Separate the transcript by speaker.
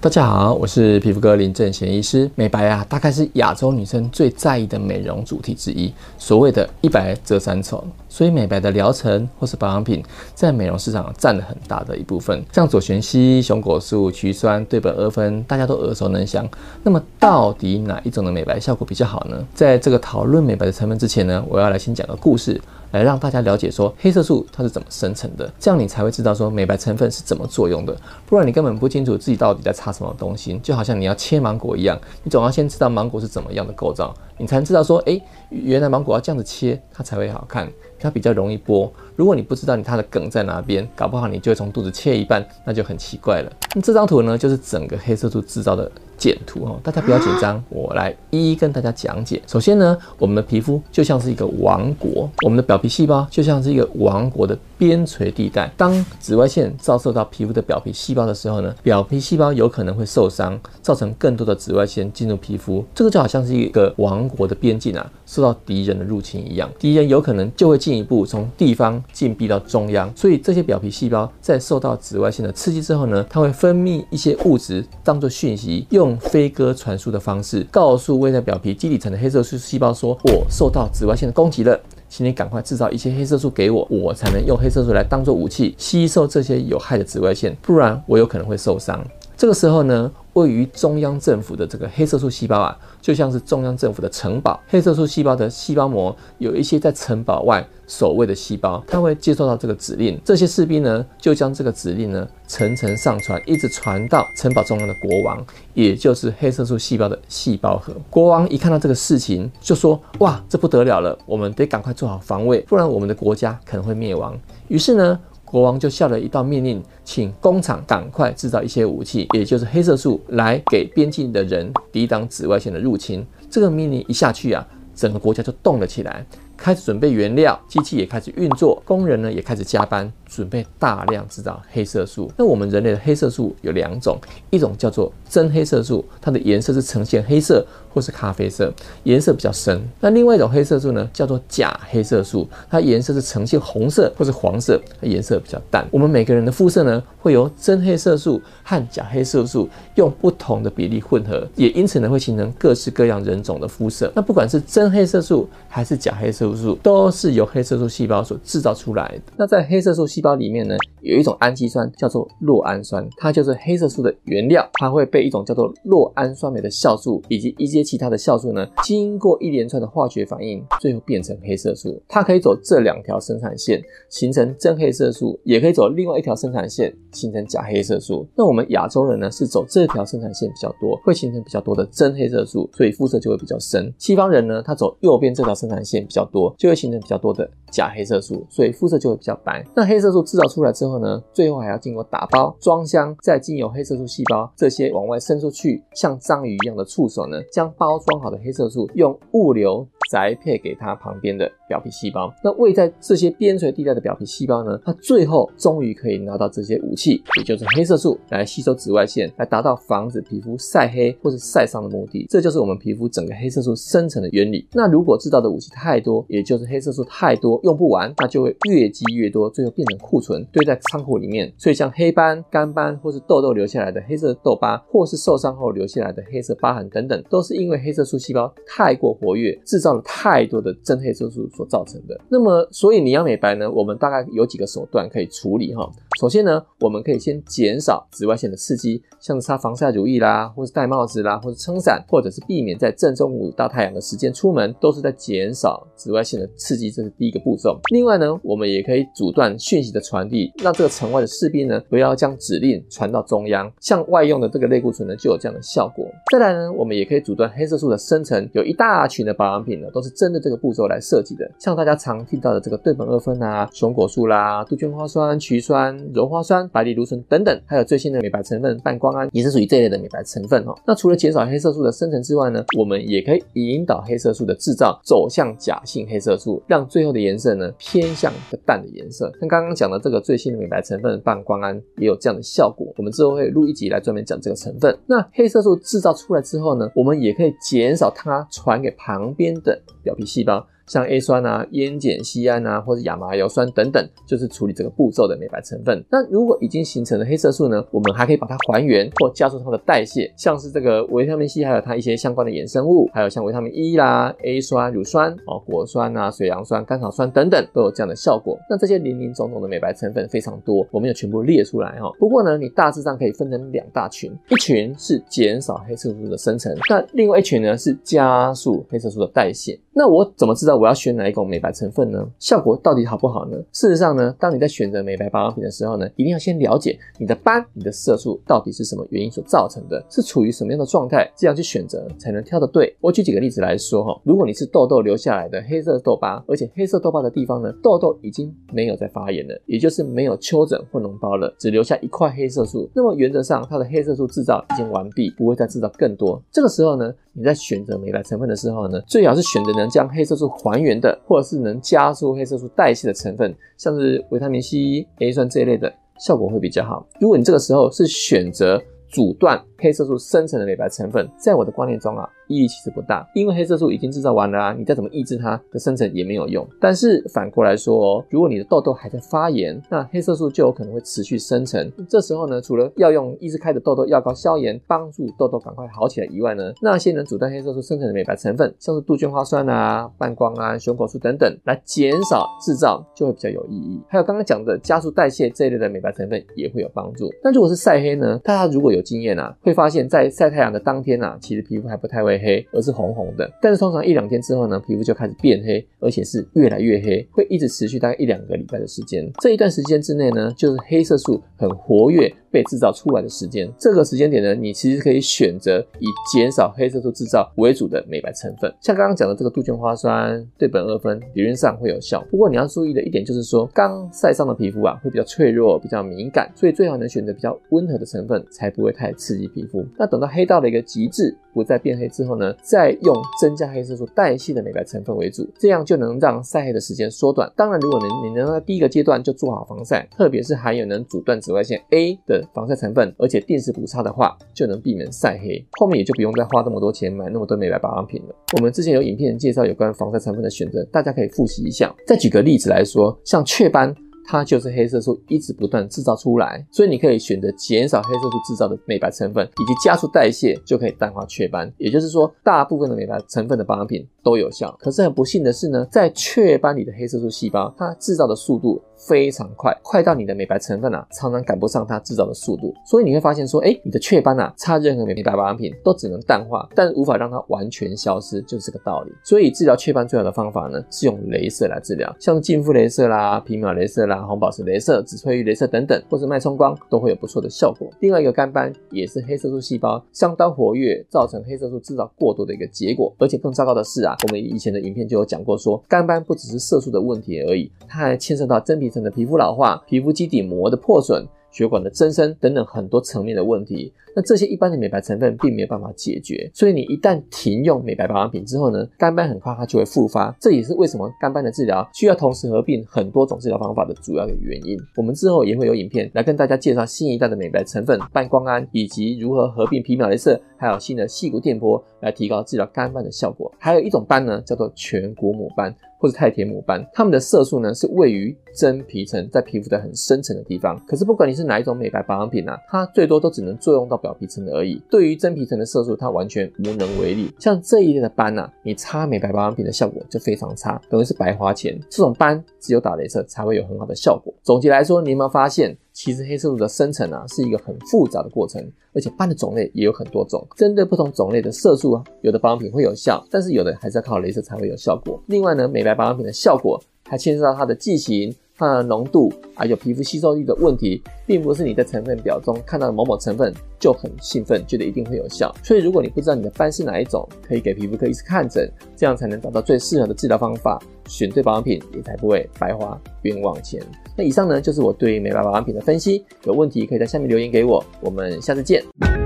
Speaker 1: 大家好，我是皮肤科林正贤医师。美白啊，大概是亚洲女生最在意的美容主题之一。所谓的一白遮三丑，所以美白的疗程或是保养品，在美容市场占了很大的一部分。像左旋烯、熊果素、曲酸、对苯二酚，大家都耳熟能详。那么，到底哪一种的美白效果比较好呢？在这个讨论美白的成分之前呢，我要来先讲个故事。来让大家了解说黑色素它是怎么生成的，这样你才会知道说美白成分是怎么作用的。不然你根本不清楚自己到底在擦什么东西，就好像你要切芒果一样，你总要先知道芒果是怎么样的构造，你才能知道说，诶，原来芒果要这样子切，它才会好看，它比较容易剥。如果你不知道你它的梗在哪边，搞不好你就会从肚子切一半，那就很奇怪了。那这张图呢，就是整个黑色素制造的。简图哦，大家不要紧张，我来一一跟大家讲解。首先呢，我们的皮肤就像是一个王国，我们的表皮细胞就像是一个王国的边陲地带。当紫外线照射到皮肤的表皮细胞的时候呢，表皮细胞有可能会受伤，造成更多的紫外线进入皮肤。这个就好像是一个王国的边境啊，受到敌人的入侵一样，敌人有可能就会进一步从地方进逼到中央。所以这些表皮细胞在受到紫外线的刺激之后呢，它会分泌一些物质当做讯息用。飞鸽传书的方式，告诉位在表皮基底层的黑色素细胞说：“我受到紫外线的攻击了，请你赶快制造一些黑色素给我，我才能用黑色素来当做武器，吸收这些有害的紫外线，不然我有可能会受伤。”这个时候呢，位于中央政府的这个黑色素细胞啊，就像是中央政府的城堡。黑色素细胞的细胞膜有一些在城堡外守卫的细胞，它会接收到这个指令。这些士兵呢，就将这个指令呢层层上传，一直传到城堡中央的国王，也就是黑色素细胞的细胞核。国王一看到这个事情，就说：“哇，这不得了了，我们得赶快做好防卫，不然我们的国家可能会灭亡。”于是呢。国王就下了一道命令，请工厂赶快制造一些武器，也就是黑色素，来给边境的人抵挡紫外线的入侵。这个命令一下去啊，整个国家就动了起来。开始准备原料，机器也开始运作，工人呢也开始加班，准备大量制造黑色素。那我们人类的黑色素有两种，一种叫做真黑色素，它的颜色是呈现黑色或是咖啡色，颜色比较深。那另外一种黑色素呢，叫做假黑色素，它颜色是呈现红色或是黄色，它颜色比较淡。我们每个人的肤色呢，会由真黑色素和假黑色素用不同的比例混合，也因此呢会形成各式各样人种的肤色。那不管是真黑色素还是假黑色素，都是由黑色素细胞所制造出来的。那在黑色素细胞里面呢，有一种氨基酸叫做酪氨酸，它就是黑色素的原料。它会被一种叫做酪氨酸酶的酵素以及一些其他的酵素呢，经过一连串的化学反应，最后变成黑色素。它可以走这两条生产线，形成真黑色素，也可以走另外一条生产线，形成假黑色素。那我们亚洲人呢，是走这条生产线比较多，会形成比较多的真黑色素，所以肤色就会比较深。西方人呢，他走右边这条生产线比较多。就会形成比较多的假黑色素，所以肤色就会比较白。那黑色素制造出来之后呢，最后还要经过打包、装箱，再经由黑色素细胞这些往外伸出去，像章鱼一样的触手呢，将包装好的黑色素用物流宅配给它旁边的表皮细胞。那位在这些边陲地带的表皮细胞呢，它最后终于可以拿到这些武器，也就是黑色素来吸收紫外线，来达到防止皮肤晒黑或是晒伤的目的。这就是我们皮肤整个黑色素生成的原理。那如果制造的武器太多，也就是黑色素太多用不完，那就会越积越多，最后变成库存堆在仓库里面。所以像黑斑、干斑或是痘痘留下来的黑色痘疤，或是受伤后留下来的黑色疤痕等等，都是因为黑色素细胞太过活跃，制造了太多的真黑色素所造成的。那么，所以你要美白呢，我们大概有几个手段可以处理哈。首先呢，我们可以先减少紫外线的刺激，像是擦防晒乳液啦，或是戴帽子啦，或是撑伞，或者是避免在正中午大太阳的时间出门，都是在减少紫外线的刺激，这是第一个步骤。另外呢，我们也可以阻断讯息的传递，让这个城外的士兵呢，不要将指令传到中央。像外用的这个类固醇呢，就有这样的效果。再来呢，我们也可以阻断黑色素的生成，有一大群的保养品呢，都是针对这个步骤来设计的。像大家常听到的这个对苯二酚啊、熊果素啦、杜鹃花酸、曲酸、柔花酸、白藜芦醇等等，还有最新的美白成分半胱胺，也是属于这一类的美白成分哦。那除了减少黑色素的生成之外呢，我们也可以引导黑色素的制造走向假性黑色素，让最后的颜色呢偏向一个淡的颜色。像刚刚讲的这个最新的美白成分半胱胺也有这样的效果。我们之后会录一集来专门讲这个成分。那黑色素制造出来之后呢，我们也可以减少它传给旁边的表皮细胞。像 A 酸啊、烟碱酰胺啊，或者亚麻油酸等等，就是处理这个步骤的美白成分。那如果已经形成了黑色素呢，我们还可以把它还原或加速它的代谢，像是这个维他命 C，还有它一些相关的衍生物，还有像维他命 E 啦、A 酸、乳酸哦、果酸啊、水杨酸、甘草酸等等，都有这样的效果。那这些林林总总的美白成分非常多，我没有全部列出来哈。不过呢，你大致上可以分成两大群，一群是减少黑色素的生成，那另外一群呢是加速黑色素的代谢。那我怎么知道我要选哪一种美白成分呢？效果到底好不好呢？事实上呢，当你在选择美白保养品的时候呢，一定要先了解你的斑、你的色素到底是什么原因所造成的，是处于什么样的状态，这样去选择才能挑得对。我举几个例子来说哈，如果你是痘痘留下来的黑色痘疤，而且黑色痘疤的地方呢，痘痘已经没有在发炎了，也就是没有丘疹或脓包了，只留下一块黑色素，那么原则上它的黑色素制造已经完毕，不会再制造更多。这个时候呢，你在选择美白成分的时候呢，最好是选择能将黑色素还还原的，或者是能加速黑色素代谢的成分，像是维他命 C、A 酸这一类的，效果会比较好。如果你这个时候是选择阻断黑色素生成的美白成分，在我的观念中啊，意义其实不大，因为黑色素已经制造完了啊，你再怎么抑制它的生成也没有用。但是反过来说哦，如果你的痘痘还在发炎，那黑色素就有可能会持续生成。这时候呢，除了要用抑制开的痘痘药膏消炎，帮助痘痘赶快好起来以外呢，那些能阻断黑色素生成的美白成分，像是杜鹃花酸啊、半胱啊、熊果素等等，来减少制造就会比较有意义。还有刚刚讲的加速代谢这一类的美白成分也会有帮助。那如果是晒黑呢？大家如果有经验啊，会发现在晒太阳的当天啊，其实皮肤还不太会黑，而是红红的。但是通常一两天之后呢，皮肤就开始变黑，而且是越来越黑，会一直持续大概一两个礼拜的时间。这一段时间之内呢，就是黑色素很活跃。被制造出来的时间，这个时间点呢，你其实可以选择以减少黑色素制造为主的美白成分，像刚刚讲的这个杜鹃花酸、对苯二酚，理论上会有效。不过你要注意的一点就是说，刚晒伤的皮肤啊，会比较脆弱、比较敏感，所以最好能选择比较温和的成分，才不会太刺激皮肤。那等到黑到了一个极致，不再变黑之后呢，再用增加黑色素代谢的美白成分为主，这样就能让晒黑的时间缩短。当然，如果你你能在第一个阶段就做好防晒，特别是含有能阻断紫外线 A 的。防晒成分，而且定时补擦的话，就能避免晒黑。后面也就不用再花那么多钱买那么多美白保养品了。我们之前有影片介绍有关防晒成分的选择，大家可以复习一下。再举个例子来说，像雀斑。它就是黑色素一直不断制造出来，所以你可以选择减少黑色素制造的美白成分，以及加速代谢，就可以淡化雀斑。也就是说，大部分的美白成分的保养品都有效。可是很不幸的是呢，在雀斑里的黑色素细胞，它制造的速度非常快，快到你的美白成分啊，常常赶不上它制造的速度。所以你会发现说，哎，你的雀斑啊，擦任何美白保养品都只能淡化，但无法让它完全消失，就是这个道理。所以治疗雀斑最好的方法呢，是用镭射来治疗，像净肤镭射啦、皮秒镭射啦。红宝石镭射、紫翠玉镭射等等，或是脉冲光都会有不错的效果。另外一个干斑也是黑色素细胞相当活跃，造成黑色素制造过多的一个结果。而且更糟糕的是啊，我们以前的影片就有讲过说，说肝斑不只是色素的问题而已，它还牵涉到真皮的皮肤老化、皮肤基底膜的破损。血管的增生等等很多层面的问题，那这些一般的美白成分并没有办法解决，所以你一旦停用美白保养品之后呢，干斑很快它就会复发，这也是为什么干斑的治疗需要同时合并很多种治疗方法的主要的原因。我们之后也会有影片来跟大家介绍新一代的美白成分半胱胺，以及如何合并皮秒镭射，还有新的细骨电波来提高治疗干斑的效果。还有一种斑呢，叫做全骨母斑。或是太田母斑，它们的色素呢是位于真皮层，在皮肤的很深层的地方。可是不管你是哪一种美白保养品啊，它最多都只能作用到表皮层而已。对于真皮层的色素，它完全无能为力。像这一类的斑啊，你擦美白保养品的效果就非常差，等于是白花钱。这种斑只有打镭射才会有很好的效果。总结来说，你有没有发现？其实黑色素的生成啊，是一个很复杂的过程，而且斑的种类也有很多种。针对不同种类的色素啊，有的保养品会有效，但是有的还是要靠镭射才会有效果。另外呢，美白保养品的效果还牵涉到它的剂型、它的浓度，还有皮肤吸收力的问题，并不是你在成分表中看到的某某成分就很兴奋，觉得一定会有效。所以如果你不知道你的斑是哪一种，可以给皮肤科医师看诊，这样才能找到最适合的治疗方法，选对保养品也才不会白花冤枉钱。那以上呢，就是我对美白保养品的分析。有问题可以在下面留言给我。我们下次见。